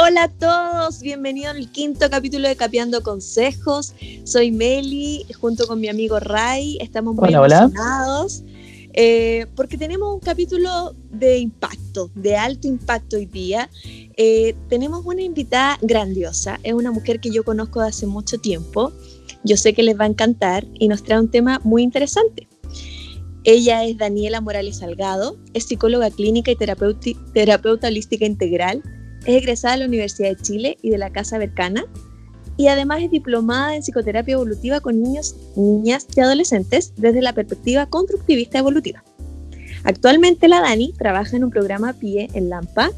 Hola a todos, bienvenidos al quinto capítulo de Capeando Consejos. Soy Meli, junto con mi amigo Ray. Estamos muy emocionados eh, porque tenemos un capítulo de impacto, de alto impacto hoy día. Eh, tenemos una invitada grandiosa, es una mujer que yo conozco de hace mucho tiempo. Yo sé que les va a encantar y nos trae un tema muy interesante. Ella es Daniela Morales Salgado, es psicóloga clínica y terapeuta holística integral es egresada de la Universidad de Chile y de la Casa Bercana y además es diplomada en psicoterapia evolutiva con niños, niñas y adolescentes desde la perspectiva constructivista evolutiva. Actualmente la Dani trabaja en un programa PIE en Lampa,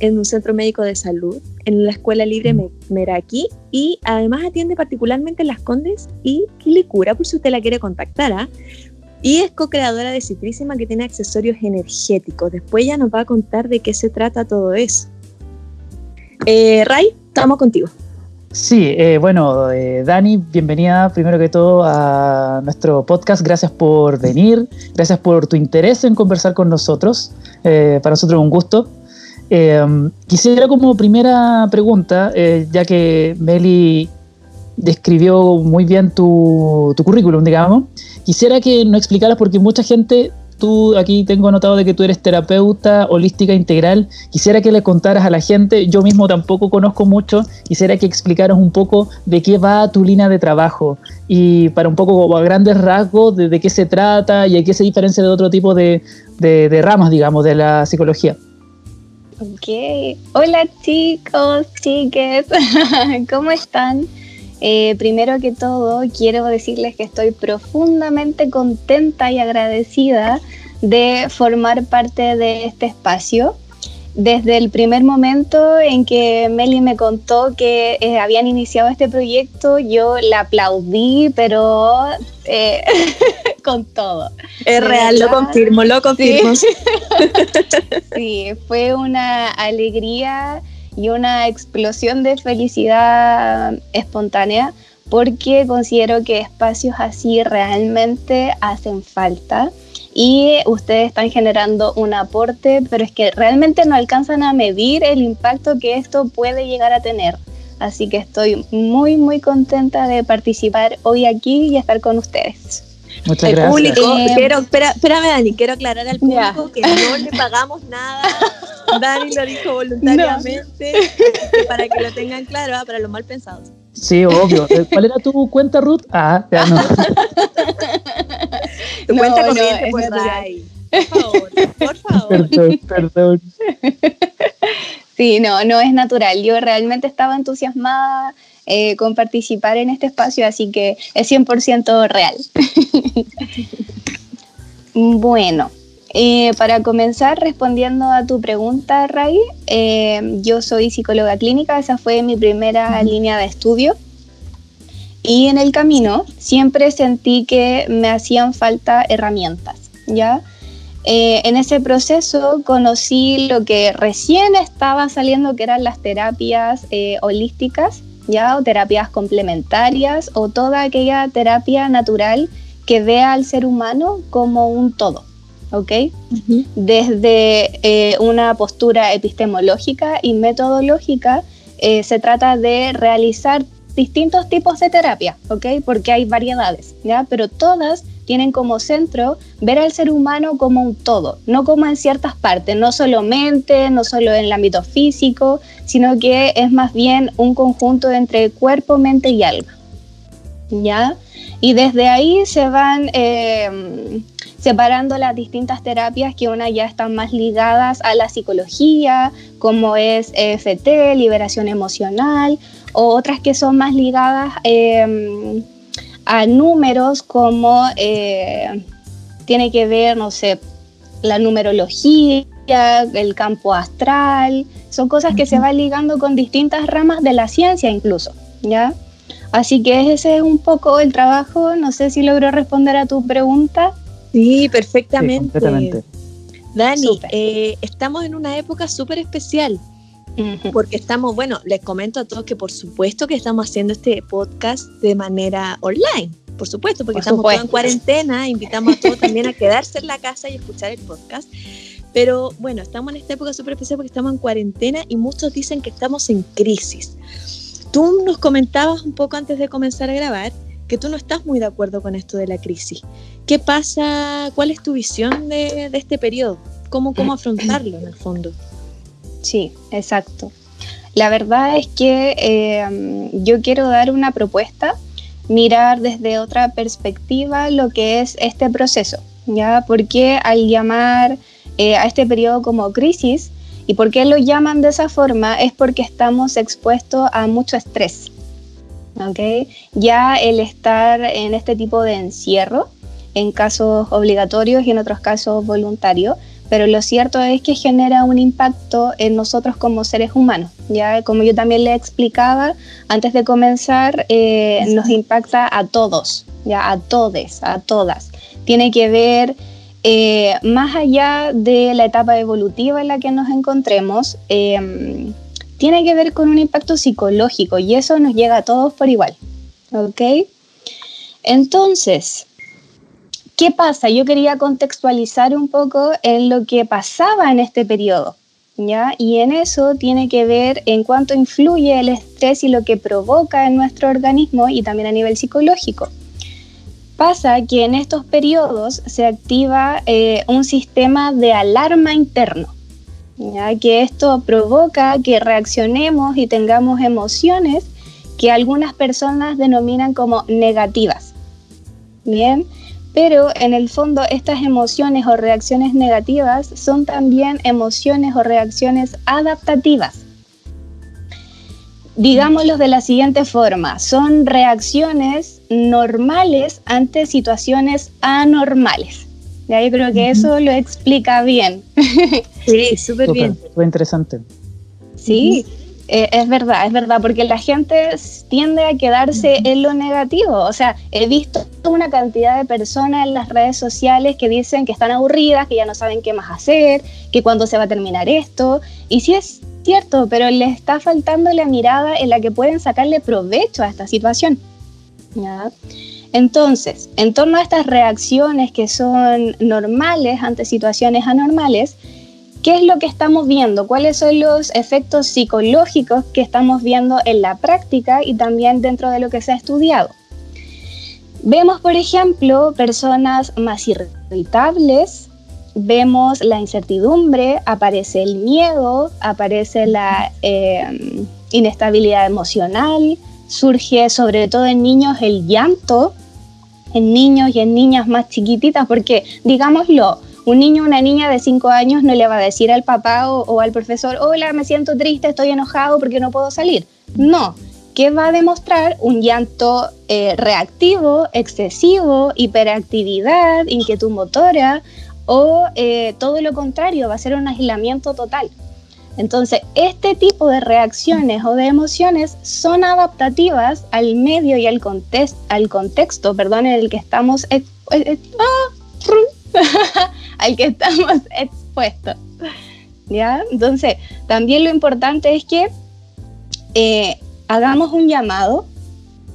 en un centro médico de salud, en la Escuela Libre Meraki y además atiende particularmente Las Condes y Quilicura por si usted la quiere contactar. ¿ah? Y es co-creadora de Citrísima que tiene accesorios energéticos. Después ya nos va a contar de qué se trata todo eso. Eh, Ray, estamos contigo. Sí, eh, bueno, eh, Dani, bienvenida primero que todo a nuestro podcast. Gracias por venir, gracias por tu interés en conversar con nosotros. para nosotros es un gusto. quisiera como primera pregunta, ya que Meli describió muy bien tu, tu currículum, digamos, quisiera que nos explicaras porque mucha gente tú aquí tengo notado de que tú eres terapeuta holística integral. Quisiera que le contaras a la gente, yo mismo tampoco conozco mucho, quisiera que explicaras un poco de qué va tu línea de trabajo y para un poco a grandes rasgos de, qué se trata y a qué se diferencia de otro tipo de, de ramas, digamos, de la psicología. Ok, hola chicos, chiques, ¿cómo están? Eh, primero que todo, quiero decirles que estoy profundamente contenta y agradecida de formar parte de este espacio. Desde el primer momento en que Meli me contó que eh, habían iniciado este proyecto, yo la aplaudí, pero eh, con todo. Es real, lo confirmo, lo confirmo. sí, fue una alegría y una explosión de felicidad espontánea porque considero que espacios así realmente hacen falta y ustedes están generando un aporte, pero es que realmente no alcanzan a medir el impacto que esto puede llegar a tener. Así que estoy muy, muy contenta de participar hoy aquí y estar con ustedes. Muchas el gracias. Público, eh, quiero, espérame Dani, quiero aclarar al público que no le pagamos nada. Dani lo dijo voluntariamente para que lo tengan claro, ah, para los mal pensados. Sí, obvio. Eh, ¿Cuál era tu cuenta, Ruth? Ah, ya no. tu cuenta corriente, por ahí. Por favor, por favor. Perdón, perdón. Sí, no, no es natural. Yo realmente estaba entusiasmada eh, con participar en este espacio, así que es 100% real. bueno, eh, para comenzar respondiendo a tu pregunta, Ray, eh, yo soy psicóloga clínica, esa fue mi primera línea de estudio. Y en el camino siempre sentí que me hacían falta herramientas, ¿ya? en ese proceso conocí lo que recién estaba saliendo, que eran las terapias holísticas, ¿ya? O terapias complementarias o toda aquella terapia natural que vea al ser humano como un todo, ¿ok? Desde eh, una postura epistemológica y metodológica eh, se trata de realizar distintos tipos de terapia, ¿ok? Porque hay variedades, ¿ya? Pero todas tienen como centro ver al ser humano como un todo, no como en ciertas partes, no solo mente, no solo en el ámbito físico, sino que es más bien un conjunto entre cuerpo, mente y alma. ¿Ya? Y desde ahí se van eh, separando las distintas terapias que una ya están más ligadas a la psicología, como es EFT, liberación emocional, o otras que son más ligadas eh, a números como eh, tiene que ver, no sé, la numerología, el campo astral, son cosas que se van ligando con distintas ramas de la ciencia incluso, ¿ya? Así que ese es un poco el trabajo, no sé si logro responder a tu pregunta. Sí, perfectamente. Dani, eh, estamos en una época súper especial porque estamos, bueno, les comento a todos que por supuesto que estamos haciendo este podcast de manera online, por supuesto, porque estamos todos en cuarentena, invitamos a todos también a quedarse en la casa y escuchar el podcast. Pero bueno, estamos en esta época súper especial porque estamos en cuarentena y muchos dicen que estamos en crisis. Tú nos comentabas un poco antes de comenzar a grabar que tú no estás muy de acuerdo con esto de la crisis. ¿Qué pasa? ¿Cuál es tu visión de, este periodo? ¿Cómo, ¿Cómo afrontarlo en el fondo? Sí, exacto. La verdad es que eh, yo quiero dar una propuesta, mirar desde otra perspectiva lo que es este proceso, ¿ya? Porque al llamar eh, a este periodo como crisis, ¿y por qué lo llaman de esa forma? Es porque estamos expuestos a mucho estrés, ¿ok? Ya el estar en este tipo de encierro, en casos obligatorios y en otros casos voluntarios, pero lo cierto es que genera un impacto en nosotros como seres humanos. Ya como yo también le explicaba antes de comenzar, eh, nos impacta a todos, ya a todes, a todas. Tiene que ver eh, más allá de la etapa evolutiva en la que nos encontremos. Em, tiene que ver con un impacto psicológico y eso nos llega a todos por igual. ¿Ok? Entonces, ¿Qué pasa? Yo quería contextualizar un poco en lo que pasaba en este periodo, ¿ya? Y en eso tiene que ver en cuánto influye el estrés y lo que provoca en nuestro organismo y también a nivel psicológico. Pasa que en estos periodos se activa eh, un sistema de alarma interno, ¿ya? que esto provoca que reaccionemos y tengamos emociones que algunas personas denominan como negativas. Bien, pero en el fondo estas emociones o reacciones negativas son también emociones o reacciones adaptativas. Digámoslo de la siguiente forma, son reacciones normales ante situaciones anormales. Yo creo que eso lo explica bien. Sí, súper bien. Fue interesante. Sí, eh, es verdad, es verdad, porque la gente tiende a quedarse en lo negativo. O sea, he visto una cantidad de personas en las redes sociales que dicen que están aburridas, que ya no saben qué más hacer, que cuándo se va a terminar esto. Y sí es cierto, pero les está faltando la mirada en la que pueden sacarle provecho a esta situación. Entonces, en torno a estas reacciones que son normales ante situaciones anormales, ¿Qué es lo que estamos viendo? ¿Cuáles son los efectos psicológicos que estamos viendo en la práctica y también dentro de lo que se ha estudiado? Vemos, por ejemplo, personas más irritables, vemos la incertidumbre, aparece el miedo, aparece la eh, inestabilidad emocional, surge sobre todo en niños el llanto, en niños y en niñas más chiquititas, porque digámoslo, un niño o una niña de 5 años no le va a decir al papá o, al profesor, hola, me siento triste, estoy enojado porque no puedo salir. No, ¿Qué va a demostrar un llanto eh, reactivo, excesivo, hiperactividad, inquietud motora o eh, todo lo contrario, va a ser un aislamiento total. Entonces, este tipo de reacciones o de emociones son adaptativas al medio y al, al contexto perdón, en el que estamos eh, ah, al que estamos expuestos. ¿Ya? Entonces, también lo importante es que eh, hagamos un llamado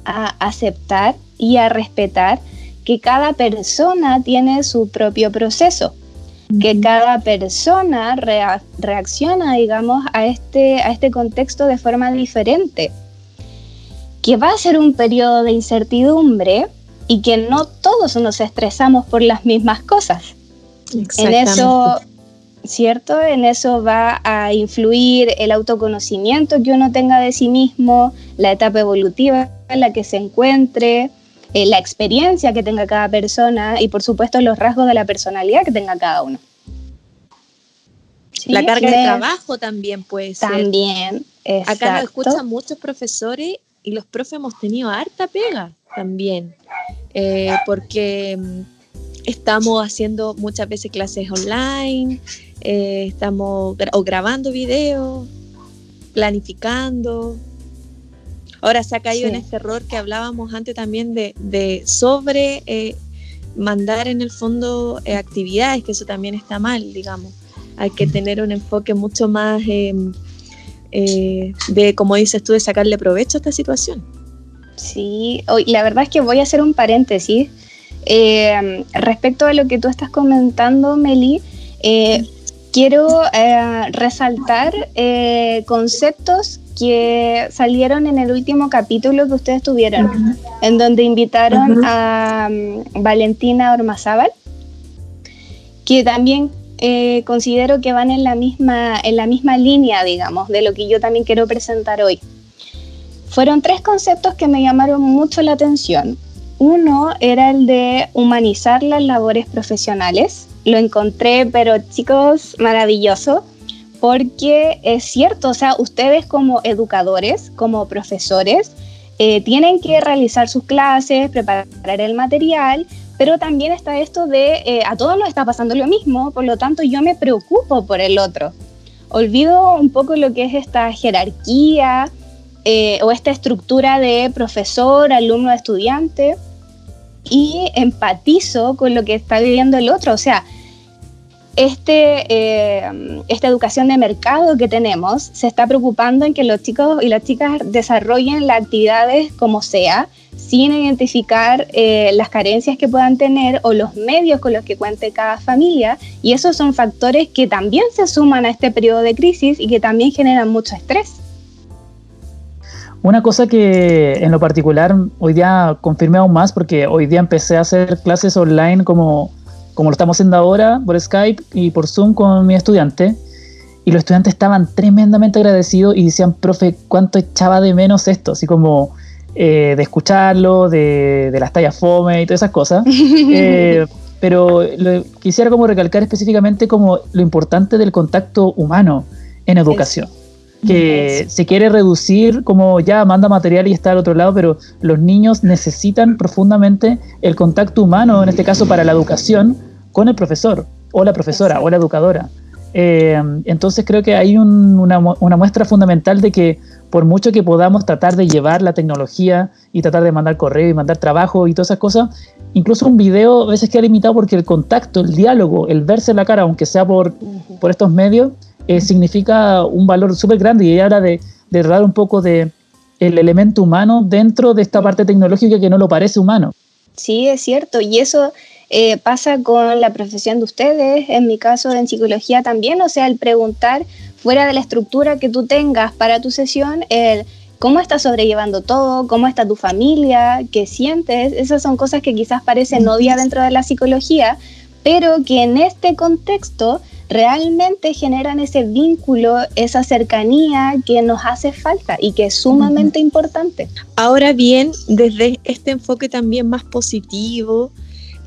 a aceptar y a respetar que cada persona tiene su propio proceso, que cada persona reacciona, digamos, a este, a este contexto de forma diferente, que va a ser un periodo de incertidumbre y que no todos nos estresamos por las mismas cosas. En eso, ¿cierto? En eso va a influir el autoconocimiento que uno tenga de sí mismo, la etapa evolutiva en la que se encuentre, eh, la experiencia que tenga cada persona y por supuesto los rasgos de la personalidad que tenga cada uno. La carga de trabajo también puede ser. También, Acá nos escuchan muchos profesores y los profes hemos tenido harta pega también, eh, porque mm, estamos haciendo muchas veces clases online, eh, estamos o grabando videos, planificando. Ahora se ha caído en este error que hablábamos antes también de, sobre eh, mandar en el fondo eh, actividades, que eso también está mal, digamos. Hay que tener un enfoque mucho más em, de, como dices tú, de sacarle provecho a esta situación. Sí, la verdad es que voy a hacer un paréntesis eh, respecto a lo que tú estás comentando, Meli, eh, quiero eh, resaltar eh, conceptos que salieron en el último capítulo que ustedes tuvieron, en donde invitaron a mm, Valentina Ormazábal, que también eh, considero que van en la, misma, en la misma línea, digamos, de lo que yo también quiero presentar hoy. Fueron tres conceptos que me llamaron mucho la atención. Uno era el de humanizar las labores profesionales. Lo encontré, pero chicos, maravilloso, porque es cierto, o sea, ustedes como educadores, como profesores, eh, tienen que realizar sus clases, preparar el material, pero también está esto de eh, a todos nos está pasando lo mismo, por lo tanto yo me preocupo por el otro. Olvido un poco lo que es esta jerarquía, eh, o esta estructura de profesor, alumno, estudiante y empatizo con lo que está viviendo el otro. O sea, este, eh, esta educación de mercado que tenemos se está preocupando en que los chicos y las chicas desarrollen las actividades como sea, sin identificar eh, las carencias que puedan tener o los medios con los que cuente cada familia. Y esos son factores que también se suman a este periodo de crisis y que también generan mucho estrés. Una cosa que en lo particular hoy día confirmé aún más porque hoy día empecé a hacer clases online como, como lo estamos haciendo ahora por Skype y por Zoom con mi estudiante. Y los estudiantes estaban tremendamente agradecidos y decían, profe, ¿cuánto echaba de menos esto? Así como eh, de escucharlo, de, de, las tallas fome y todas esas cosas. Eh, pero quisiera como recalcar específicamente como lo importante del contacto humano en educación que se quiere reducir como ya manda material y está al otro lado, pero los niños necesitan profundamente el contacto humano, en este caso para la educación, con el profesor o la profesora o la educadora. Eh, entonces creo que hay una, una, muestra fundamental de que por mucho que podamos tratar de llevar la tecnología y tratar de mandar correo y mandar trabajo y todas esas cosas, incluso un video a veces queda limitado porque el contacto, el diálogo, el verse la cara, aunque sea por, por estos medios, eh, significa un valor súper grande y ahora de, de dar un poco de el elemento humano dentro de esta parte tecnológica que no lo parece humano. Sí, es cierto, y eso eh, pasa con la profesión de ustedes, en mi caso en psicología también, o sea, el preguntar fuera de la estructura que tú tengas para tu sesión, el cómo estás sobrellevando todo, cómo está tu familia, qué sientes, esas son cosas que quizás parecen obvias dentro de la psicología, pero que en este contexto realmente generan ese vínculo, esa cercanía que nos hace falta y que es sumamente importante. Ahora bien, desde este enfoque también más positivo,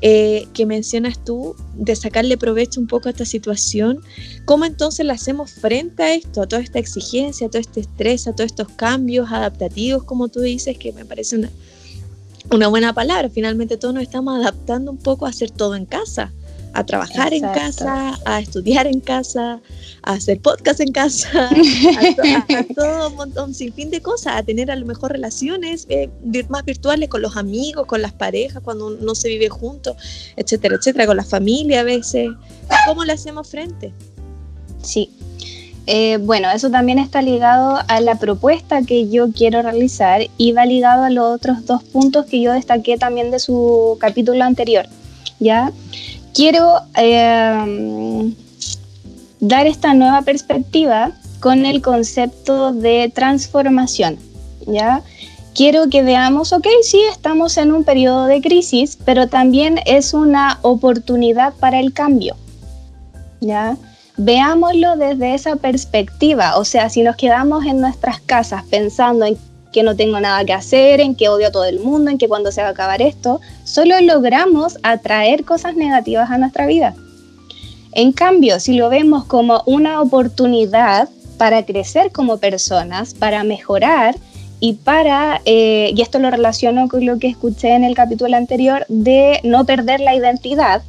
eh, que mencionas tú, de sacarle provecho un poco a esta situación, ¿cómo entonces la hacemos frente a esto, a toda esta exigencia, a todo este estrés, a todos estos cambios adaptativos, como tú dices, que me parece una, una buena palabra? Finalmente todos nos estamos adaptando un poco a hacer todo en casa a trabajar en casa, a estudiar en casa, a hacer podcast en casa, a, todo un montón, sin fin de cosas, a tener a lo mejor relaciones eh, más virtuales con los amigos, con las parejas, cuando no se vive juntos, etcétera, etcétera, con la familia a veces. ¿Cómo le hacemos frente? Sí. Eh, bueno, eso también está ligado a la propuesta que yo quiero realizar y va ligado a los otros dos puntos que yo destaqué también de su capítulo anterior. ¿ya? Quiero em, dar esta nueva perspectiva con el concepto de transformación, ¿ya? Quiero que veamos, ok, sí, estamos en un periodo de crisis, pero también es una oportunidad para el cambio, ¿ya? Veámoslo desde esa perspectiva, o sea, si nos quedamos en nuestras casas pensando en que no tengo nada que hacer, en que odio a todo el mundo, en que cuando se va a acabar esto, solo logramos atraer cosas negativas a nuestra vida. En cambio, si lo vemos como una oportunidad para crecer como personas, para mejorar y para, eh, y esto lo relaciono con lo que escuché en el capítulo anterior, de no perder la identidad,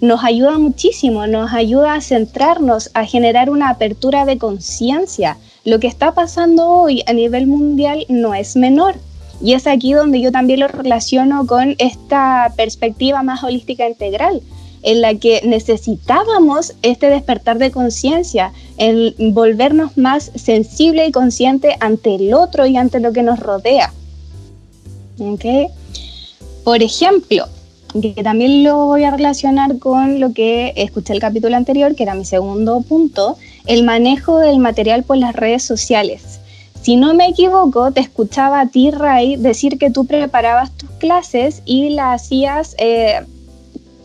nos ayuda muchísimo, nos ayuda a centrarnos, a generar una apertura de conciencia, lo que está pasando hoy a nivel mundial no es menor. Y es aquí donde yo también lo relaciono con esta perspectiva más holística integral, en la que necesitábamos este despertar de conciencia, el volvernos más sensible y consciente ante el otro y ante lo que nos rodea. Por ejemplo, que también lo voy a relacionar con lo que escuché el capítulo anterior, que era mi segundo punto, el manejo del material por las redes sociales. Si no me equivoco, te escuchaba a ti, Ray, decir que tú preparabas tus clases y las hacías eh,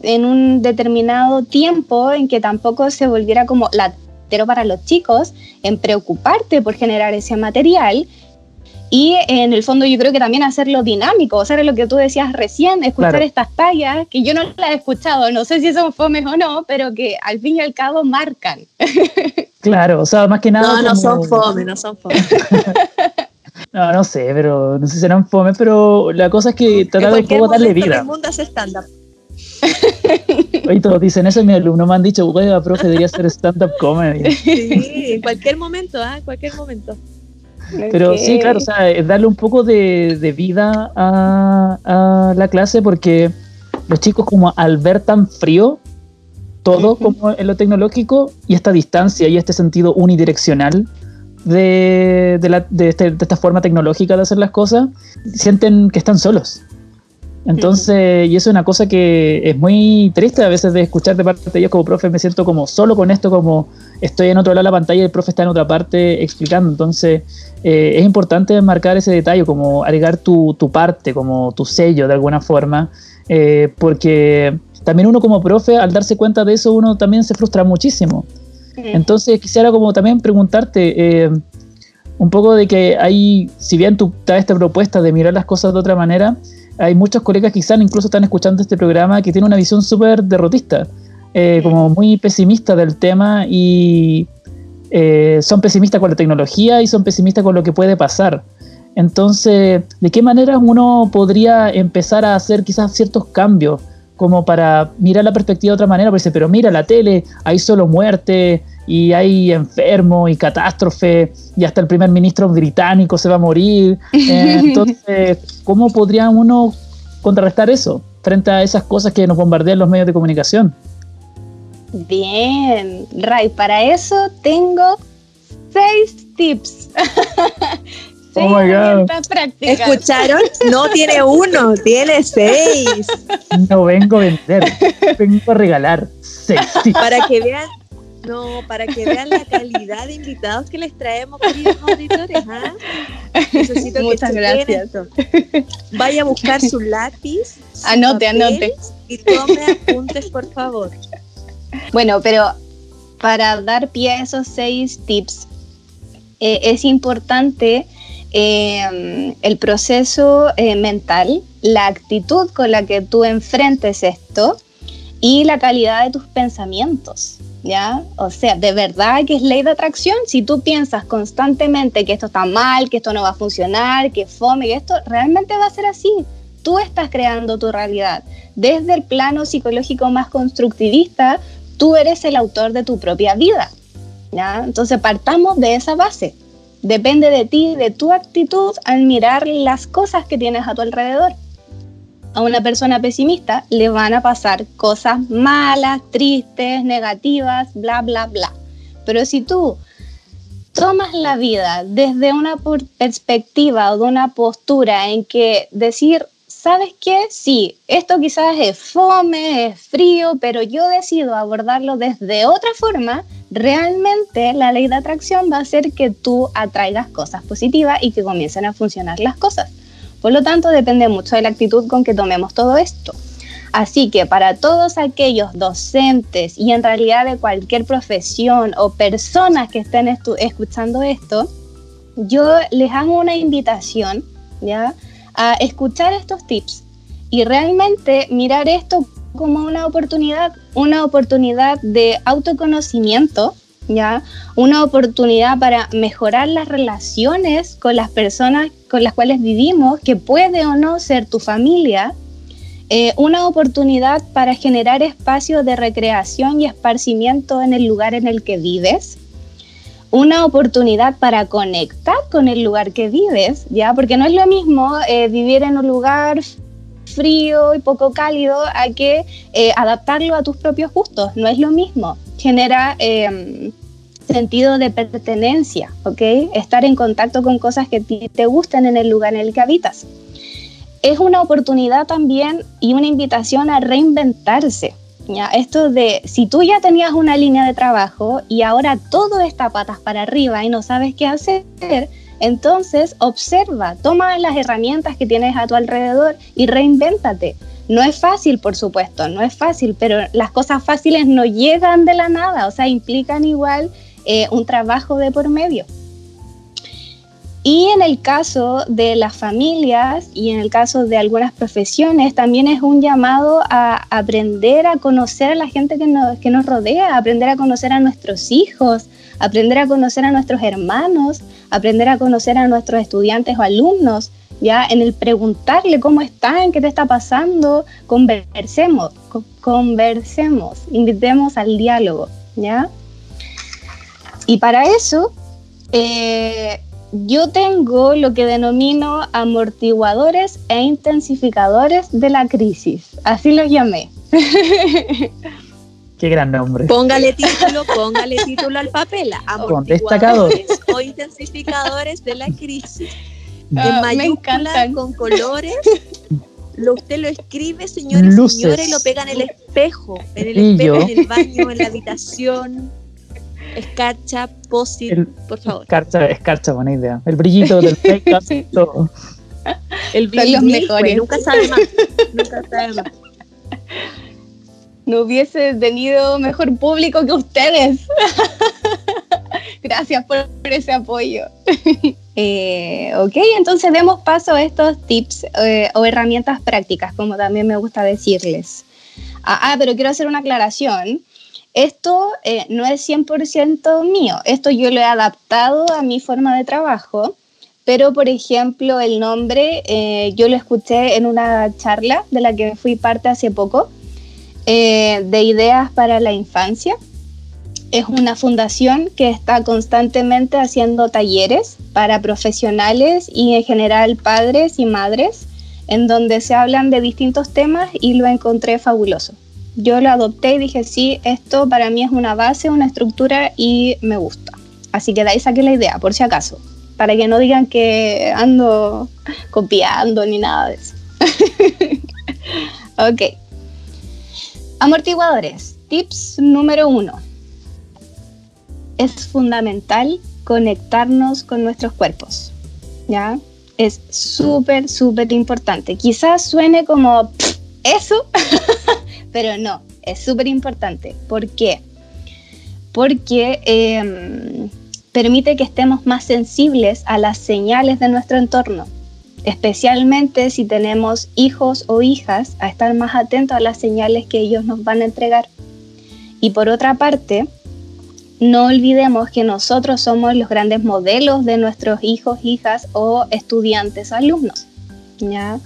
en un determinado tiempo en que tampoco se volviera como latero para los chicos, en preocuparte por generar ese material y en el fondo yo creo que también hacerlo dinámico, o sea, lo que tú decías recién, escuchar estas tallas, que yo no las he escuchado, no sé si son fomes o no, pero que al fin y al cabo marcan. Claro, o sea, más que nada... No, no son fomes, no son fomes. no, no sé, pero no sé si serán fomes, pero la cosa es que tratar de un poco darle vida. El mundo hace stand-up. Oye, todos dicen eso, mi alumno me han dicho, güey, profe, debería hacer stand-up comedy. Sí, en cualquier momento, ¿ah? En cualquier momento. Pero sí, claro, o sea, es darle un poco de, vida a, la clase porque los chicos como al ver tan frío todo como en lo tecnológico y esta distancia y este sentido unidireccional de, este, de, esta forma tecnológica de hacer las cosas, sienten que están solos. Entonces, y eso es una cosa que es muy triste a veces de escuchar de parte de ellos como profe, me siento como solo con esto, como estoy en otro lado de la pantalla y el profe está en otra parte explicando. Entonces, eh, es importante marcar ese detalle, como agregar tu, tu parte, como tu sello de alguna forma, eh, porque también uno como profe, al darse cuenta de eso, uno también se frustra muchísimo. Entonces, quisiera como también preguntarte... Eh, un poco de que hay, si bien tú traes esta propuesta de mirar las cosas de otra manera, hay muchos colegas que quizás incluso están escuchando este programa que tienen una visión súper derrotista, eh, como muy pesimista del tema y eh, son pesimistas con la tecnología y son pesimistas con lo que puede pasar. Entonces, ¿de qué manera uno podría empezar a hacer quizás ciertos cambios? Como para mirar la perspectiva de otra manera, porque pero mira la tele, hay solo muerte, y hay enfermo y catástrofe y hasta el primer ministro británico se va a morir. Eh, entonces, ¿cómo podría uno contrarrestar eso frente a esas cosas que nos bombardean los medios de comunicación? Bien, Ray, para eso tengo seis tips. oh my God. ¿Escucharon? No tiene uno, tiene seis. No vengo a vender, vengo a regalar seis. Para que vean no, para que vean la calidad de invitados que les traemos, queridos auditores. ¿ah? Necesito Muchas que gracias. Vaya a buscar su lápiz. anote, anote. Y tome apuntes, por favor. Bueno, pero para dar pie a esos seis tips, eh, es importante eh, el proceso eh, mental, la actitud con la que tú enfrentes esto y la calidad de tus pensamientos. ¿ya? O sea, de verdad que es ley de atracción. Si tú piensas constantemente que esto está mal, que esto no va a funcionar, que fome, que esto realmente va a ser así. Tú estás creando tu realidad. Desde el plano psicológico más constructivista, tú eres el autor de tu propia vida, ¿ya? Entonces partamos de esa base. Depende de ti, de tu actitud al mirar las cosas que tienes a tu alrededor a una persona pesimista le van a pasar cosas malas, tristes, negativas, bla, bla, bla. Pero si tú tomas la vida desde una perspectiva o de una postura en que decir, ¿sabes qué? Sí, esto quizás es fome, es frío, pero yo decido abordarlo desde otra forma, realmente la ley de atracción va a hacer que tú atraigas cosas positivas y que comiencen a funcionar las cosas. Por lo tanto, depende mucho de la actitud con que tomemos todo esto. Así que para todos aquellos docentes y en realidad de cualquier profesión o personas que estén escuchando esto, yo les hago una invitación ¿ya? A escuchar estos tips y realmente mirar esto como una oportunidad, una oportunidad de autoconocimiento ¿ya? Una oportunidad para mejorar las relaciones con las personas con las cuales vivimos, que puede o no ser tu familia, eh, una oportunidad para generar espacios de recreación y esparcimiento en el lugar en el que vives, una oportunidad para conectar con el lugar que vives, ¿ya? Porque no es lo mismo eh, vivir en un lugar frío y poco cálido a que eh, adaptarlo a tus propios gustos, no es lo mismo genera em, sentido de pertenencia, ¿ok? Estar en contacto con cosas que te gustan en el lugar en el que habitas. es una oportunidad también y una invitación a reinventarse. Esto de, si tú ya tenías una línea de trabajo y ahora todo está patas para arriba y no sabes qué hacer, entonces observa, toma las herramientas que tienes a tu alrededor y reinvéntate. No es fácil, por supuesto, no es fácil, pero las cosas fáciles no llegan de la nada, o sea, implican igual eh, un trabajo de por medio. Y en el caso de las familias y en el caso de algunas profesiones, también es un llamado a aprender a conocer a la gente que nos, que nos rodea, aprender a conocer a nuestros hijos, aprender a conocer a nuestros hermanos, aprender a conocer a nuestros estudiantes o alumnos, ya en el preguntarle cómo están, qué te está pasando, conversemos, conversemos, invitemos al diálogo, ¿ya? Y para eso, eh, yo tengo lo que denomino amortiguadores e intensificadores de la crisis. Así los llamé. Qué gran nombre. Póngale título, póngale título al papel. Amortiguadores o intensificadores de la crisis. Ah, en mayúsculas con colores. Lo, usted lo escribe, señores y señores, y lo pega en el espejo, en el espejo, en el baño, en la habitación Escarcha, posit, por favor. Escarcha, escarcha, buena idea. El brillito del make todo. El brillo los mejores. nunca sabe más. Nunca sabe más. No hubiese tenido mejor público que ustedes. Gracias por, ese apoyo. Eh, ok, entonces demos paso a estos tips eh, o herramientas prácticas, como también me gusta decirles. Ah, ah pero quiero hacer una aclaración esto eh, no es 100% mío, esto yo lo he adaptado a mi forma de trabajo, pero por ejemplo el nombre eh, yo lo escuché en una charla de la que fui parte hace poco, eh, de Ideas para la Infancia. Es una fundación que está constantemente haciendo talleres para profesionales y en general padres y madres, en donde se hablan de distintos temas y lo encontré fabuloso yo lo adopté y dije, sí, esto para mí es una base, una estructura y me gusta. Así que de ahí saqué la idea, por si acaso, para que no digan que ando copiando ni nada de eso. ok. Amortiguadores. Tips número uno. Es fundamental conectarnos con nuestros cuerpos. ¿Ya? Es súper, súper importante. Quizás suene como eso, pero no, es súper importante. ¿Por qué? Porque em, permite que estemos más sensibles a las señales de nuestro entorno, especialmente si tenemos hijos o hijas, a estar más atentos a las señales que ellos nos van a entregar. Y por otra parte, no olvidemos que nosotros somos los grandes modelos de nuestros hijos, hijas o estudiantes, alumnos. ¿ya?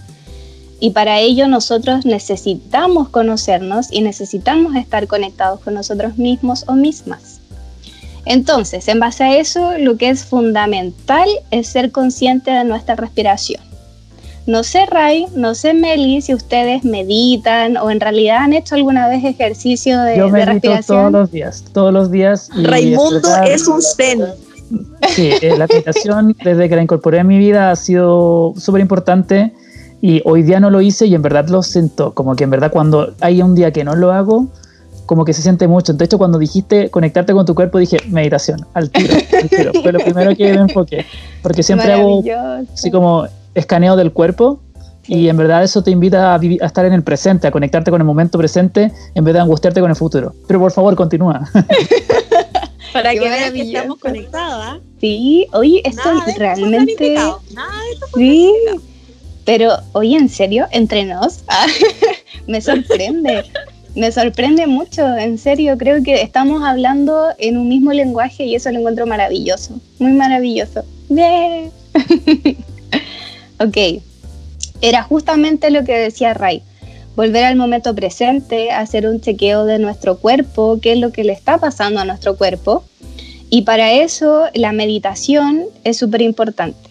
Y para ello nosotros necesitamos conocernos y necesitamos estar conectados con nosotros mismos o mismas. Entonces, en base a eso, lo que es fundamental es ser consciente de nuestra respiración. No sé, Ray, no sé, Meli, si ustedes meditan o en realidad han hecho alguna vez ejercicio de, Yo medito todos los días, todos los días. Raimundo es un zen. Sí, eh, la meditación desde que la incorporé a mi vida ha sido súper importante y hoy día no lo hice y en verdad lo siento, como que en verdad cuando hay un día que no lo hago, como que se siente mucho. De hecho, cuando dijiste conectarte con tu cuerpo, dije meditación, al tiro, al tiro. Fue lo primero que me enfoqué. Porque siempre hago así como escaneo del cuerpo y en verdad eso te invita a, a, estar en el presente, a conectarte con el momento presente en vez de angustiarte con el futuro. Pero por favor, continúa. Para que vean que estamos conectados. ¿ah? Sí, oye, esto realmente... Nada de esto sí. Pero, oye, en serio, entre nos, me sorprende. Me sorprende mucho, en serio. Creo que estamos hablando en un mismo lenguaje y eso lo encuentro maravilloso. Muy maravilloso. ok. Era justamente lo que decía Ray. Volver al momento presente, hacer un chequeo de nuestro cuerpo, qué es lo que le está pasando a nuestro cuerpo. Y para eso la meditación es súper importante.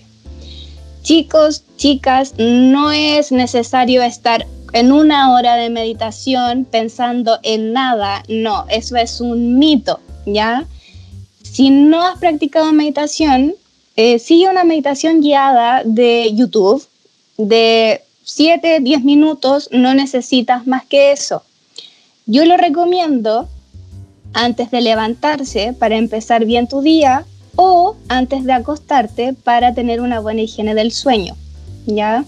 Chicos, chicas, no es necesario estar en una hora de meditación pensando en nada, no, eso es un mito, ¿ya? Si no has practicado meditación, eh, sigue una meditación guiada de YouTube, de 7, 10 minutos, no necesitas más que eso. Yo lo recomiendo antes de levantarse para empezar bien tu día o antes de acostarte para tener una buena higiene del sueño, ¿ya?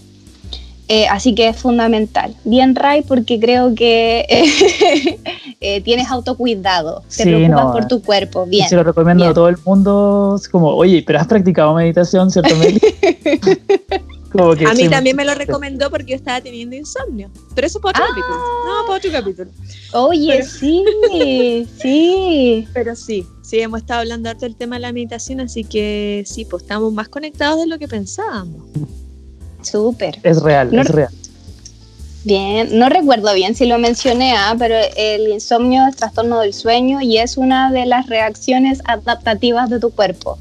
Eh, así que es fundamental. Bien, Ray, porque creo que eh, tienes autocuidado, te preocupas por tu cuerpo. Bien. se lo recomiendo a todo el mundo. Es como, oye, pero has practicado meditación, ¿cierto, A mí también me lo recomendó porque yo estaba teniendo insomnio. Pero eso es para otro ah. capítulo. No, para otro capítulo. Oye, sí, sí. Pero sí, sí, hemos estado hablando harto del tema de la meditación, así que sí, pues estamos más conectados de lo que pensábamos. Súper. Es real, es real. Bien, no recuerdo bien si lo mencioné, ¿ah? pero el insomnio es trastorno del sueño y es una de las reacciones adaptativas de tu cuerpo.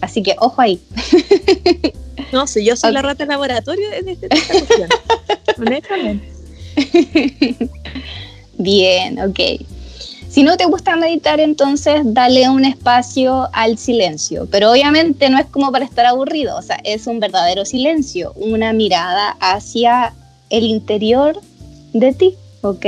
Así que ojo ahí. No, si yo soy la rata de laboratorio en esta cuestión. Honestamente. Bien, ok. Si no te gusta meditar, entonces dale un espacio al silencio. Pero obviamente no es como para estar aburrido, o sea, es un verdadero silencio, una mirada hacia el interior de ti, ¿ok?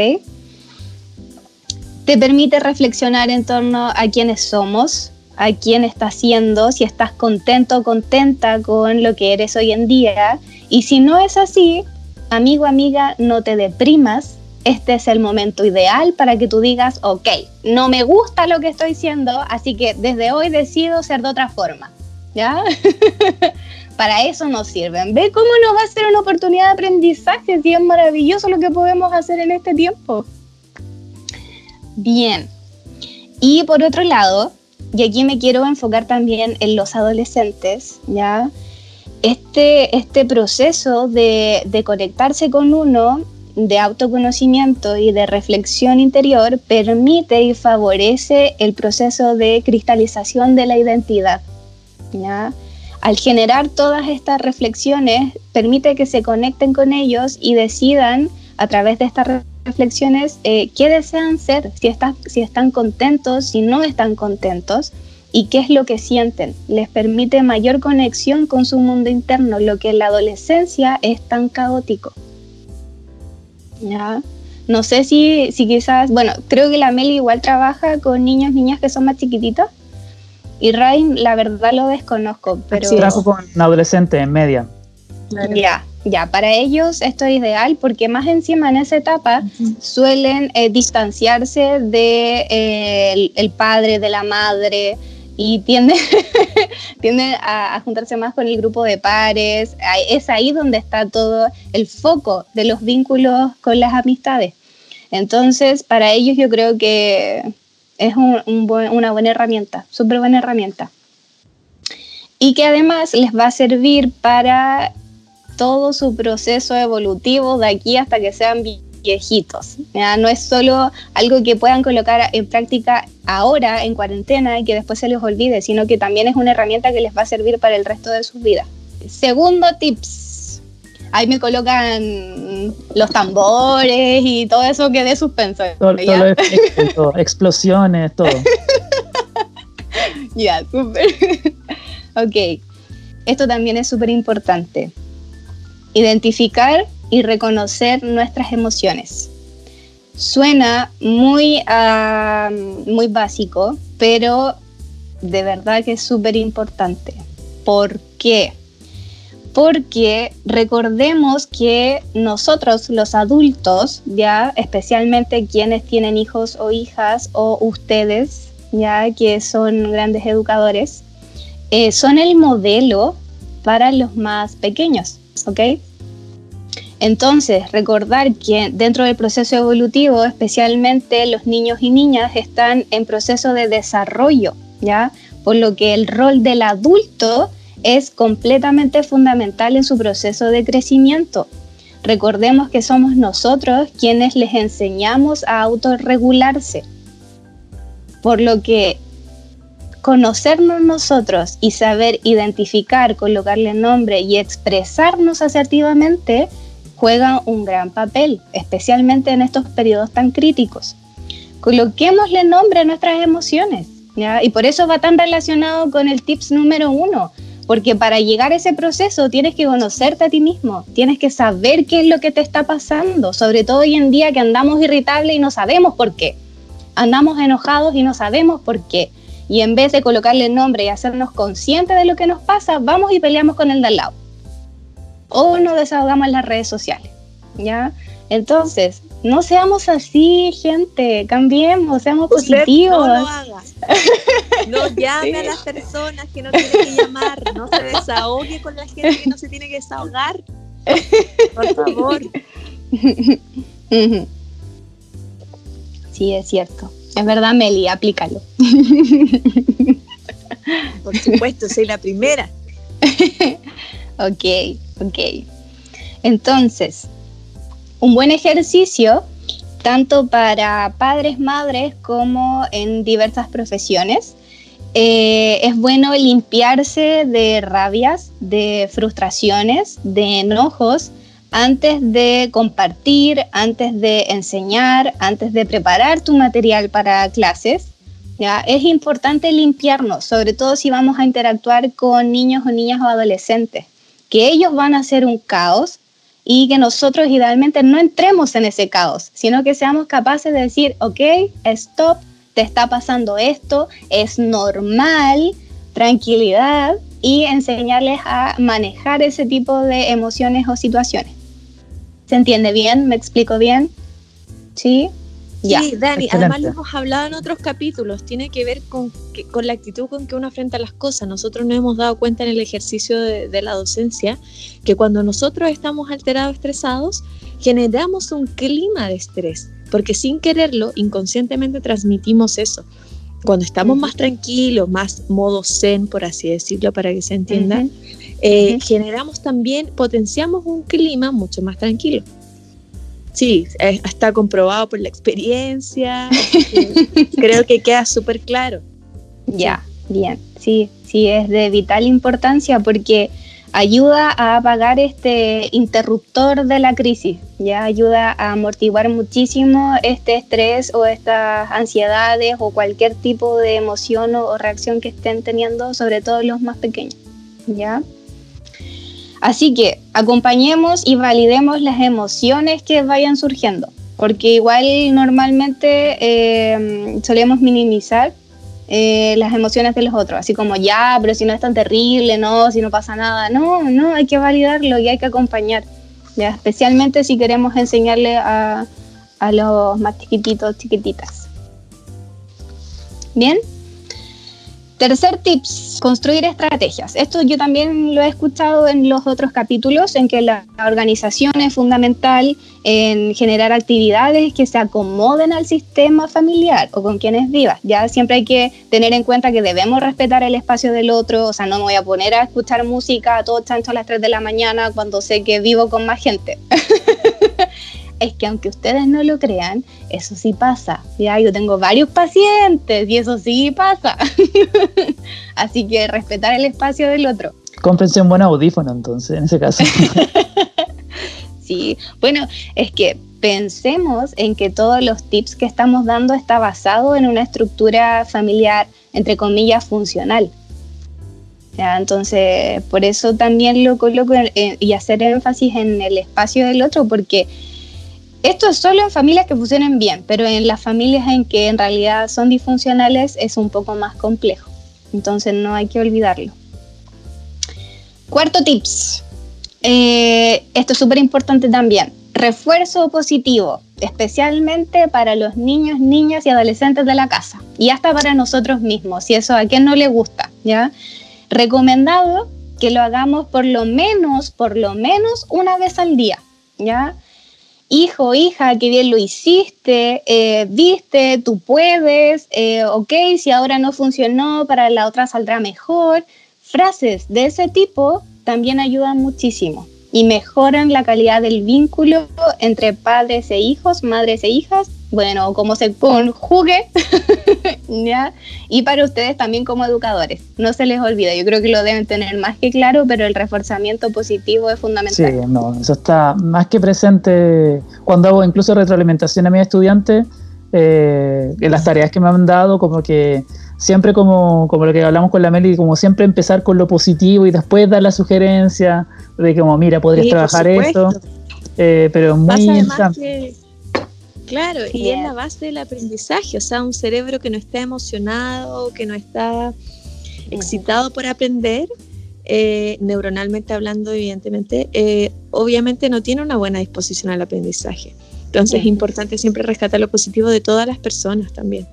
Te permite reflexionar en torno a quiénes somos, a quién estás siendo, si estás contento o contenta con lo que eres hoy en día. Y si no es así, amigo, amiga, no te deprimas. Este es el momento ideal para que tú digas, ok, no me gusta lo que estoy siendo, así que desde hoy decido ser de otra forma. ¿Ya? para eso nos sirven. Ve cómo nos va a ser una oportunidad de aprendizaje, si es maravilloso lo que podemos hacer en este tiempo. Bien. Y por otro lado, y aquí me quiero enfocar también en los adolescentes, ¿ya? Este, este proceso de, de conectarse con uno, de autoconocimiento y de reflexión interior, permite y favorece el proceso de cristalización de la identidad, ¿ya? Al generar todas estas reflexiones, permite que se conecten con ellos y decidan a través de estas reflexiones eh, qué desean ser, si, si están contentos, si no están contentos y qué es lo que sienten. Les permite mayor conexión con su mundo interno, lo que en la adolescencia es tan caótico. ¿Ya? No sé si, si quizás, bueno, creo que la Meli igual trabaja con niños, niñas que son más chiquititos. Y Rain, la verdad lo desconozco, pero... Sí, trabajo con adolescentes en media. Ya, ya, para ellos esto es ideal porque más encima en esa etapa suelen eh, distanciarse de eh, el, padre, de la madre y tienden, a, a, juntarse más con el grupo de pares. Es ahí donde está todo el foco de los vínculos con las amistades. Entonces, para ellos yo creo que es una buena herramienta, súper buena herramienta. Y que además les va a servir para todo su proceso evolutivo de aquí hasta que sean viejitos. No es solo algo que puedan colocar en práctica ahora en cuarentena y que después se les olvide, sino que también es una herramienta que les va a servir para el resto de sus vidas. Segundo tips. Ahí me colocan los tambores y todo eso que dé suspenso. Todo, explosiones, todo. ya, súper. ok. Esto también es súper importante identificar y reconocer nuestras emociones. Suena muy, muy básico, pero de verdad que es súper importante. ¿Por qué? Porque recordemos que nosotros los adultos, ya especialmente quienes tienen hijos o hijas o ustedes, ya que son grandes educadores, eh, son el modelo para los más pequeños. ¿Ok? Entonces, recordar que dentro del proceso evolutivo, especialmente los niños y niñas están en proceso de desarrollo, ¿ya? Por lo que el rol del adulto es completamente fundamental en su proceso de crecimiento. Recordemos que somos nosotros quienes les enseñamos a autorregularse. Por lo que conocernos nosotros y saber identificar, colocarle nombre y expresarnos asertivamente juega un gran papel, especialmente en estos periodos tan críticos. Coloquémosle nombre a nuestras emociones, ¿ya? y por eso va tan relacionado con el tips número uno. porque para llegar a ese proceso tienes que conocerte a ti mismo, tienes que saber qué es lo que te está pasando, sobre todo hoy en día que andamos irritables y no sabemos por qué. Andamos enojados y no sabemos por qué. Y en vez de colocarle nombre y hacernos conscientes de lo que nos pasa, vamos y peleamos con el de al lado. O nos desahogamos en las redes sociales. ¿Ya? Entonces, no seamos así, gente, cambiemos, seamos positivos. No lo hagas. No llame a las personas que no tiene que llamar, no se desahogue con la gente que no se tiene que desahogar. Por favor. Sí, es cierto. Es verdad, Meli, aplícalo. Por supuesto, soy la primera. ok, ok. Entonces, un buen ejercicio tanto para padres, madres como en diversas profesiones. Eh, es bueno limpiarse de rabias, de frustraciones, de enojos antes de compartir, antes de enseñar, antes de preparar tu material para clases. ¿ya? Es importante limpiarnos, sobre todo si vamos a interactuar con niños o niñas o adolescentes, que ellos van a hacer un caos y que nosotros idealmente no entremos en ese caos, sino que seamos capaces de decir, ok, stop, te está pasando esto, es normal, tranquilidad y enseñarles a manejar ese tipo de emociones o situaciones. ¿Se entiende bien? ¿Me explico bien? ¿Sí? Sí, Dani, además lo hemos hablado en otros capítulos, tiene que ver con, con la actitud con que uno enfrenta las cosas. Nosotros nos hemos dado cuenta en el ejercicio de, la docencia que cuando nosotros estamos alterados, estresados, generamos un clima de estrés, porque sin quererlo, inconscientemente transmitimos eso. Cuando estamos más tranquilos, más modo zen, por así decirlo, para que se entienda, eh, generamos también, potenciamos un clima mucho más tranquilo. Sí, está comprobado por la experiencia. creo que queda súper claro. Ya, bien. Sí, sí, es de vital importancia porque ayuda a apagar este interruptor de la crisis, ya ayuda a amortiguar muchísimo este estrés o estas ansiedades o cualquier tipo de emoción o, o reacción que estén teniendo, sobre todo los más pequeños, ¿ya? Así que acompañemos y validemos las emociones que vayan surgiendo, porque igual normalmente eh, solemos minimizar eh, las emociones de los otros, así como ya, pero si no es tan terrible, no, si no pasa nada, no, no, hay que validarlo y hay que acompañar, especialmente si queremos enseñarle a, a los más chiquititos, chiquititas. Bien. Tercer tips, construir estrategias. Esto yo también lo he escuchado en los otros capítulos, en que la organización es fundamental en generar actividades que se acomoden al sistema familiar o con quienes vivas. Ya siempre hay que tener en cuenta que debemos respetar el espacio del otro, o sea, no me voy a poner a escuchar música a todo chancho a las 3 de la mañana cuando sé que vivo con más gente. es que aunque ustedes no lo crean, eso sí pasa. Ya yo tengo varios pacientes y eso sí pasa. Así que respetar el espacio del otro. Cómprense un buen audífono entonces, en ese caso. sí, bueno, es que pensemos en que todos los tips que estamos dando está basado en una estructura familiar, entre comillas, funcional. ¿Ya? Entonces, por eso también lo coloco y hacer énfasis en el espacio del otro, porque esto es solo en familias que funcionen bien, pero en las familias en que en realidad son disfuncionales es un poco más complejo. Entonces no hay que olvidarlo. Cuarto tips. Eh, esto es súper importante también. Refuerzo positivo, especialmente para los niños, niñas y adolescentes de la casa. Y hasta para nosotros mismos, si eso a quien no le gusta. ¿ya? Recomendado que lo hagamos por lo menos, por lo menos una vez al día. ¿ya? Hijo, hija, qué bien lo hiciste, eh, viste, tú puedes, eh, ok, si ahora no funcionó, para la otra saldrá mejor. Frases de ese tipo también ayudan muchísimo y mejoran la calidad del vínculo entre padres e hijos, madres e hijas bueno, cómo se conjugue, ¿ya? Y para ustedes también como educadores, no se les olvide, yo creo que lo deben tener más que claro, pero el reforzamiento positivo es fundamental. Sí, no, eso está más que presente cuando hago incluso retroalimentación a mis estudiantes, eh, en las tareas que me han dado, como que siempre como, como lo que hablamos con la Meli, como siempre empezar con lo positivo y después dar la sugerencia de como, mira, podrías trabajar esto. Eh, pero muy interesante. Claro, y es la base del aprendizaje, o sea, un cerebro que no está emocionado, que no está excitado por aprender, eh, neuronalmente hablando, evidentemente, eh, obviamente no tiene una buena disposición al aprendizaje. Entonces es importante siempre rescatar lo positivo de todas las personas también.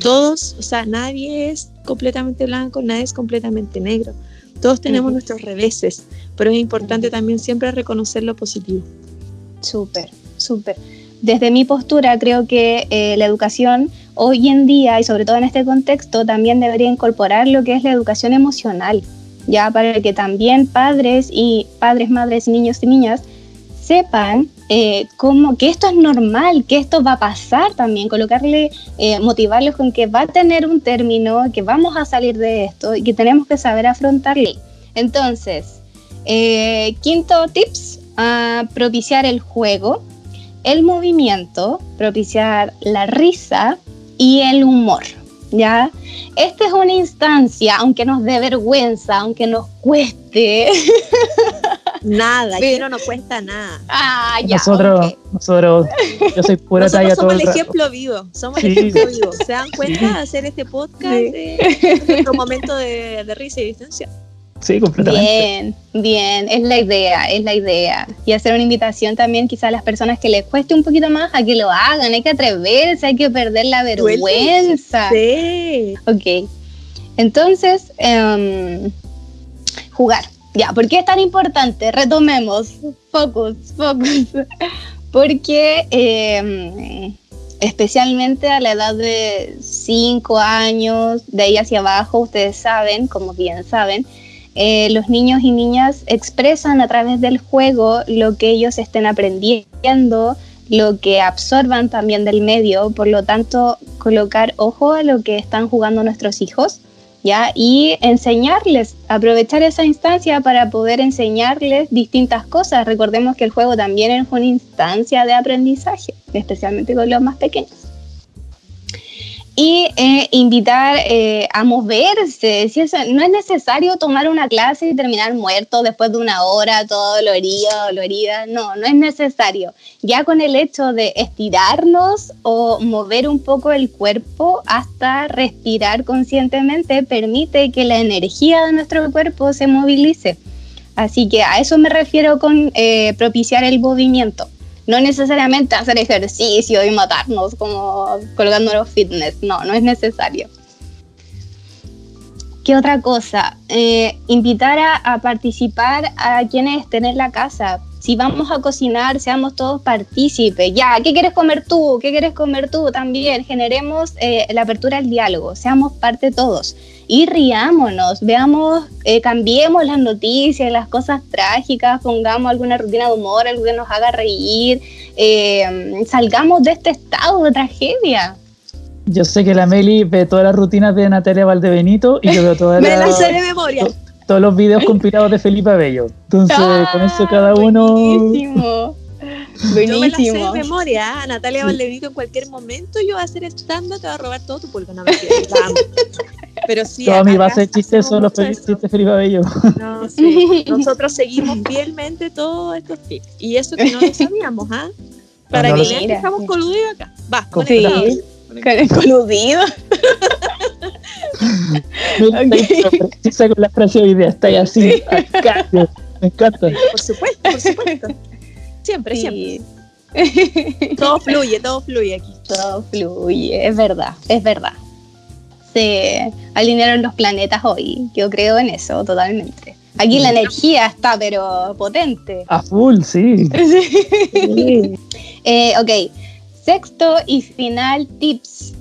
Todos, o sea, nadie es completamente blanco, nadie es completamente negro. Todos tenemos nuestros reveses, pero es importante también siempre reconocer lo positivo. Súper, súper. Desde mi postura creo que eh, la educación hoy en día y sobre todo en este contexto también debería incorporar lo que es la educación emocional, ya para que también padres y padres, madres, niños y niñas sepan eh, cómo, que esto es normal, que esto va a pasar también, colocarle, eh, motivarlos con que va a tener un término, que vamos a salir de esto y que tenemos que saber afrontarlo. Entonces, eh, quinto tips, a propiciar el juego, el movimiento, propiciar la risa y el humor. ¿Ya? Esta es una instancia, aunque nos dé vergüenza, aunque nos cueste, Nada, pero no cuesta nada. Ah, ya. Nosotros, nosotros, yo soy pura talla somos todo el, ejemplo vivo, somos el ejemplo vivo. ¿Se dan cuenta de hacer este podcast de nuestro momento de, de risa y distancia? Sí, completamente. Bien, bien, es la idea, es la idea. Y hacer una invitación también quizás a las personas que les cueste un poquito más a que lo hagan, hay que atreverse, hay que perder la vergüenza. Sí. Ok. Entonces, um, jugar. Ya, ¿por qué es tan importante? Retomemos. Focus, focus. Porque eh, especialmente a la edad de 5 años, de ahí hacia abajo, ustedes saben, como bien saben, eh, los niños y niñas expresan a través del juego lo que ellos estén aprendiendo, lo que absorban también del medio, por lo tanto, colocar ojo a lo que están jugando nuestros hijos ¿ya? Y enseñarles, aprovechar esa instancia para poder enseñarles distintas cosas. Recordemos que el juego también es una instancia de aprendizaje, especialmente con los más pequeños y eh, invitar eh, a moverse. Si eso, no es necesario tomar una clase y terminar muerto después de una hora, todo dolorido, dolorida. No, no es necesario. Ya con el hecho de estirarnos o mover un poco el cuerpo hasta respirar conscientemente permite que la energía de nuestro cuerpo se movilice. Así que a eso me refiero con eh, propiciar el movimiento no necesariamente hacer ejercicio y matarnos como colgándonos fitness, no, no es necesario. ¿Qué otra cosa? Eh, invitar a, participar a quienes estén en la casa. Si vamos a cocinar, seamos todos partícipes. Ya, ¿qué quieres comer tú? ¿Qué quieres comer tú? También generemos eh, la apertura al diálogo, seamos parte todos y riámonos, veamos, eh, cambiemos las noticias, las cosas trágicas, pongamos alguna rutina de humor, algo que nos haga reír, eh, salgamos de este estado de tragedia. Yo sé que la Meli ve todas las rutinas de Natalia Valdebenito y yo veo todas Me las de memoria. todos los videos compilados de Felipe Bello. Entonces, con eso cada ah, uno. Buenísimo. Yo me la sé de memoria. ¿ah? Natalia Valdebenito en cualquier momento yo voy a hacer stand te va a robar todo tu público. No me Pero sí. Toda mi base de chistes son los chistes Felipe Bello. No, sí. Nosotros seguimos fielmente todos estos tips. Y eso que no lo sabíamos, ¿ah? Para que vean que estamos coludidos acá. Va, con sí. Coludido. Precisa con la frase hoy día, está ahí así. Me encanta. Por supuesto, por supuesto. Siempre, siempre. Todo fluye, todo fluye aquí. Todo fluye, es verdad, es verdad se alinearon los planetas hoy. Yo creo en eso totalmente. Aquí la energía está, pero potente. A full, sí. Eh, ok, sexto y final tips,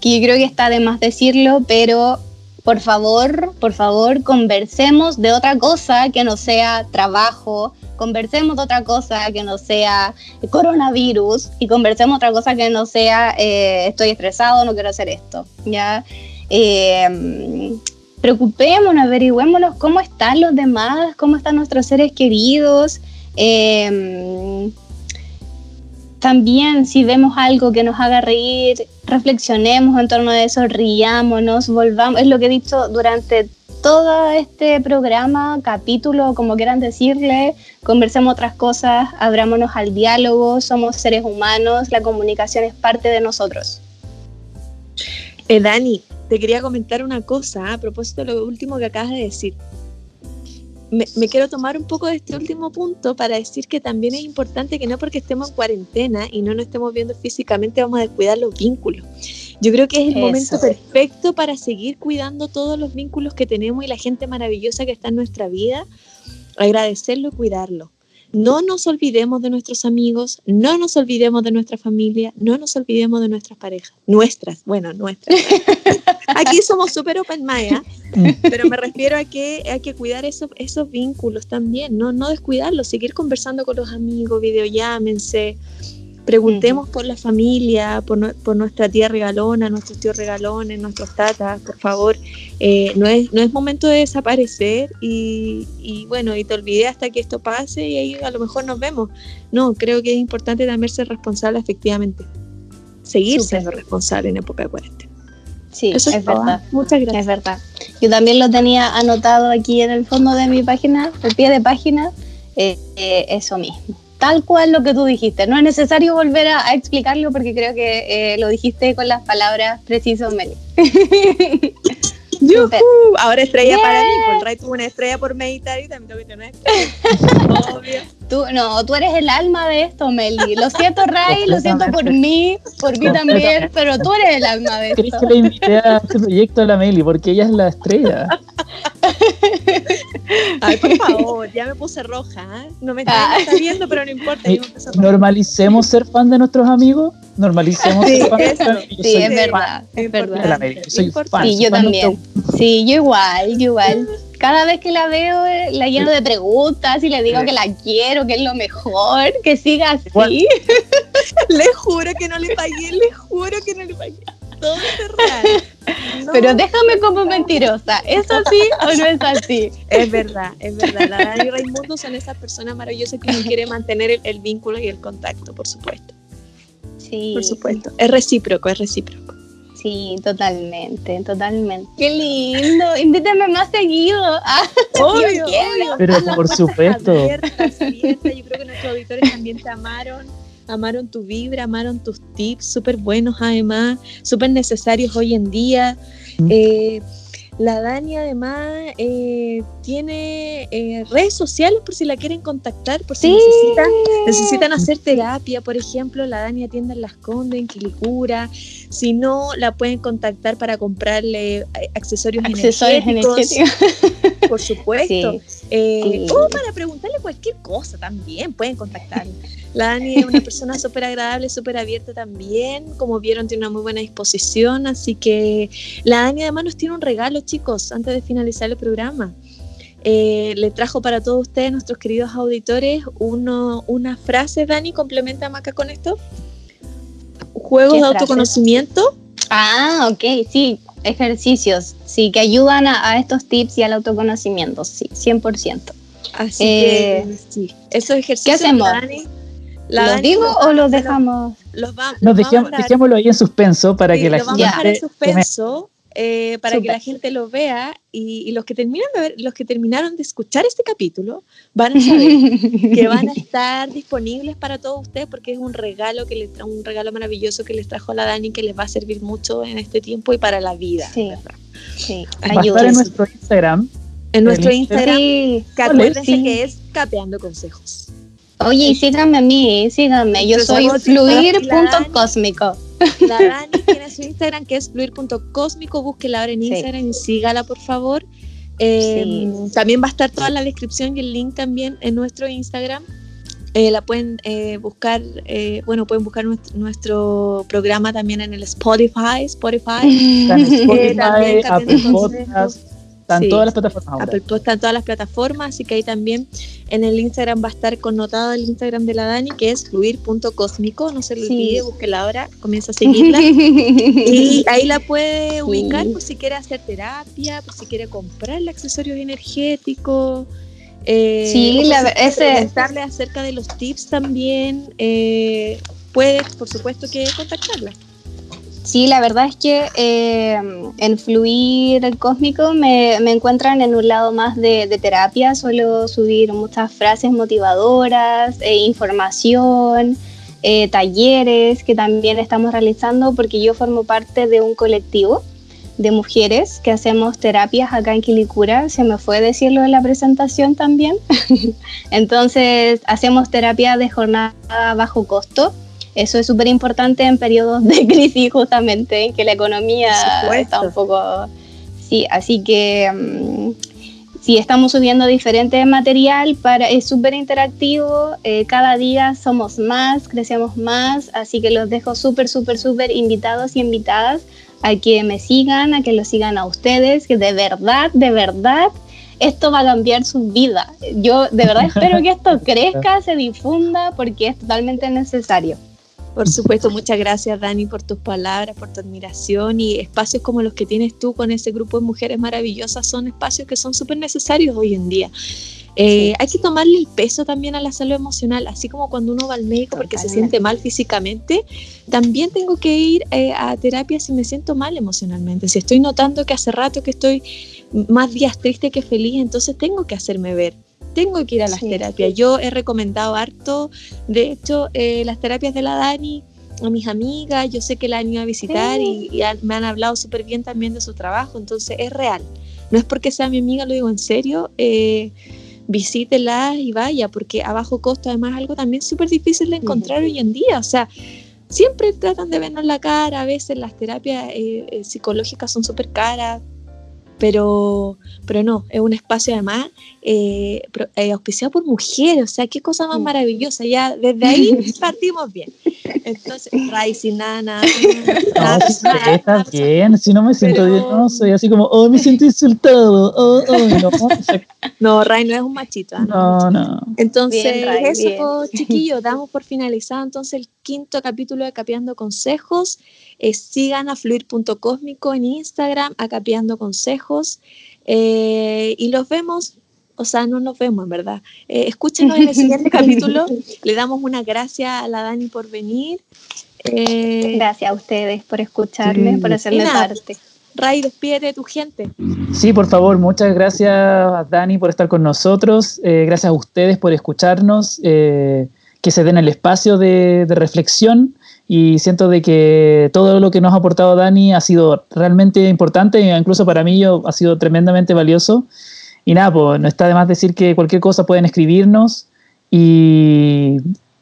que yo creo que está de más decirlo, pero por favor, por favor, conversemos de otra cosa que no sea trabajo, conversemos de otra cosa que no sea coronavirus y conversemos otra cosa que no sea eh, estoy estresado, no quiero hacer esto, ¿ya? Eh, preocupémonos, averigüémonos cómo están los demás, cómo están nuestros seres queridos. Eh, también si vemos algo que nos haga reír, reflexionemos en torno a eso, riámonos, volvamos. Es lo que he dicho durante todo este programa, capítulo, como quieran decirle, conversemos otras cosas, abrámonos al diálogo, somos seres humanos, la comunicación es parte de nosotros. Eh, Dani, te quería comentar una cosa a propósito de lo último que acabas de decir me, quiero tomar un poco de este último punto para decir que también es importante que no porque estemos en cuarentena y no nos estemos viendo físicamente vamos a descuidar los vínculos. Yo creo que es el momento perfecto para seguir cuidando todos los vínculos que tenemos y la gente maravillosa que está en nuestra vida, agradecerlo y cuidarlo. No nos olvidemos de nuestros amigos, no nos olvidemos de nuestra familia, no nos olvidemos de nuestras parejas. Nuestras, bueno, nuestras. Aquí somos súper open mind, mm. pero me refiero a que hay que cuidar esos, esos vínculos también, ¿no? no descuidarlos, seguir conversando con los amigos, videollámense, Preguntemos por la familia, por, por, nuestra tía regalona, nuestros tíos regalones, nuestros tatas, por favor. Eh, no, es, no es momento de desaparecer y, y, bueno, y te olvidé hasta que esto pase y ahí a lo mejor nos vemos. No, creo que es importante también ser responsable efectivamente. Seguir siendo responsable en época de cuarentena. Sí, es, verdad. Muchas gracias. Es verdad. Yo también lo tenía anotado aquí en el fondo de mi página, el pie de página, eh, eh, eso mismo tal cual lo que tú dijiste. No es necesario volver a, explicarlo porque creo que eh, lo dijiste con las palabras precisas, Meli. Ahora estrella para mí, pues Ray tuvo una estrella por meditar y también tengo que tener Obvio. Tú, no, tú eres el alma de esto, Meli. Lo siento, Ray, lo siento por mí, por mí también, pero tú eres el alma de esto. que le invité a este proyecto a la Meli? Porque ella es la estrella. Ay, por favor, ya me puse roja. ¿eh? No me está, ah. viendo, pero no importa. Normalicemos ser fan de nuestros amigos. Normalicemos ser fan de nuestros amigos. Sí, es verdad. Es verdad. Soy fan, sí, yo también. Sí, yo igual, yo igual. Cada vez que la veo, eh, la lleno de preguntas y le digo que la quiero, que es lo mejor, que siga así. le juro que no le pagué, le juro que no le pagué todo es real. Pero déjame como mentirosa, ¿es así o no es así? Es verdad, es verdad. La Dani y Raimundo son esas personas maravillosas que uno quiere mantener el, vínculo y el contacto, por supuesto. Sí. Por supuesto. Es recíproco, es recíproco. Sí, totalmente, totalmente. Qué lindo. Invítame más seguido. Ah, obvio, obvio. Pero por supuesto. Yo creo que nuestros auditores también te amaron amaron tu vibra, amaron tus tips, súper buenos además, súper necesarios hoy en día. Mm. Eh, la Dani además eh, tiene eh, redes sociales por si la quieren contactar, por si necesitan, necesitan hacer terapia, por ejemplo, la Dani atiende en Las Condes, en Quilicura. Si no, la pueden contactar para comprarle accesorios, accesorios energéticos. Por supuesto. O para preguntarle cualquier cosa también, pueden contactarla. La Dani es una persona súper agradable, súper abierta también. Como vieron, tiene una muy buena disposición. Así que la Dani además nos tiene un regalo, chicos, antes de finalizar el programa. Eh, le trajo para todos ustedes, nuestros queridos auditores, uno, una frase, Dani, complementa Maca con esto. Juegos de autoconocimiento. Ah, ok, sí, ejercicios, sí, que ayudan a, estos tips y al autoconocimiento, sí, 100%. Así que, eh, sí, esos ejercicios, ¿qué hacemos? Dani, ¿Los digo o los dejamos? Los, Nos dejémoslo ahí en suspenso para que la gente. Vamos a dejar en suspenso eh, para que la gente lo vea y, los que terminan de ver, los que terminaron de escuchar este capítulo van a saber que van a estar disponibles para todos ustedes porque es un regalo que les un regalo maravilloso que les trajo la Dani que les va a servir mucho en este tiempo y para la vida. Sí. sí. Va a estar en nuestro Instagram. En nuestro Instagram, que acuérdense que es Capeando Consejos. Oye, y síganme a mí, síganme. Yo soy fluir.cósmico. La Dani tiene su Instagram que es fluir.cósmico. Búsquela ahora en Instagram y sígala, por favor. Eh, también va a estar toda la descripción y el link también en nuestro Instagram. Eh, la pueden eh, buscar, bueno, pueden buscar nuestro, programa también en el Spotify, Spotify, Spotify Apple Podcasts están todas las plataformas. Apple están todas las plataformas, así que ahí también en el Instagram va a estar connotado el Instagram de la Dani, que es fluir.cósmico, no se lo olvide, búsquela ahora, comienza a seguirla. y ahí la puede ubicar por si quiere hacer terapia, por si quiere comprarle accesorios energéticos. Eh, sí, la, ese... preguntarle acerca de los tips también. Eh, puedes, por supuesto, que contactarla. Sí, la verdad es que eh, en Fluir Cósmico me, encuentran en un lado más de, terapia, suelo subir muchas frases motivadoras, e información, eh, talleres que también estamos realizando porque yo formo parte de un colectivo de mujeres que hacemos terapias acá en Quilicura, se me fue decirlo en la presentación también. Entonces hacemos terapia de jornada bajo costo eso es súper importante en periodos de crisis justamente, en que la economía está un poco... Sí, así que mm, sí, estamos subiendo diferente material, para, es súper interactivo, eh, cada día somos más, crecemos más, así que los dejo súper, súper, súper invitados y invitadas a que me sigan, a que lo sigan a ustedes, que de verdad, de verdad, esto va a cambiar su vida. Yo de verdad espero que esto crezca, se difunda, porque es totalmente necesario. Por supuesto, muchas gracias Dani por tus palabras, por tu admiración y espacios como los que tienes tú con ese grupo de mujeres maravillosas son espacios que son súper necesarios hoy en día. Eh, hay que tomarle el peso también a la salud emocional, así como cuando uno va al médico porque se siente mal físicamente, también tengo que ir eh, a terapia si me siento mal emocionalmente. Si estoy notando que hace rato que estoy más días triste que feliz, entonces tengo que hacerme ver tengo que ir a las terapias. Yo he recomendado harto, de hecho, eh, las terapias de la Dani a mis amigas, yo sé que la han ido a visitar y, me han hablado súper bien también de su trabajo, entonces es real. No es porque sea mi amiga, lo digo en serio, eh, visítela y vaya, porque a bajo costo además algo también súper difícil de encontrar hoy en día, o sea, siempre tratan de vernos la cara, a veces las terapias eh, eh, psicológicas son súper caras, pero, pero no, es un espacio además eh, eh, auspiciado por mujeres, o sea, qué cosa más maravillosa, ya desde ahí partimos bien. Entonces, Ray, sin nada, nada. está bien, si no me siento bien, no, soy así como, oh, me siento insultado, oh, oh, no. no, Ray no es un machito. ¿ah? No, no. Entonces, eso, chiquillos, damos por finalizado entonces el quinto capítulo de Capeando Consejos. Eh, sigan a fluir.cósmico en Instagram, a Capeando Consejos. Eh, y los vemos, o sea, no nos vemos en verdad. Eh, escúchenos en el siguiente capítulo. Le damos una gracias a la Dani por venir. gracias a ustedes por escucharme, por hacerme parte. Ray, despídete de tu gente. Sí, por favor, muchas gracias Dani por estar con nosotros. gracias a ustedes por escucharnos. que se den el espacio de, de reflexión y siento de que todo lo que nos ha aportado Dani ha sido realmente importante, incluso para mí yo, ha sido tremendamente valioso. Y nada, pues no está de más decir que cualquier cosa pueden escribirnos y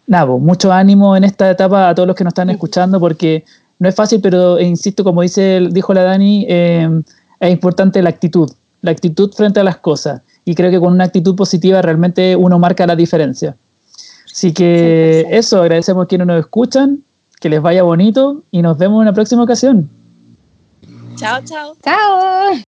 nada, pues, mucho ánimo en esta etapa a todos los que nos están escuchando porque no es fácil, pero eh, insisto, como dice, dijo la Dani, eh, es importante la actitud, la actitud frente a las cosas. Y creo que con una actitud positiva realmente uno marca la diferencia. Así que eso, agradecemos a quienes nos escuchan que les vaya bonito y nos vemos en la próxima ocasión. Chao, chao. Chao.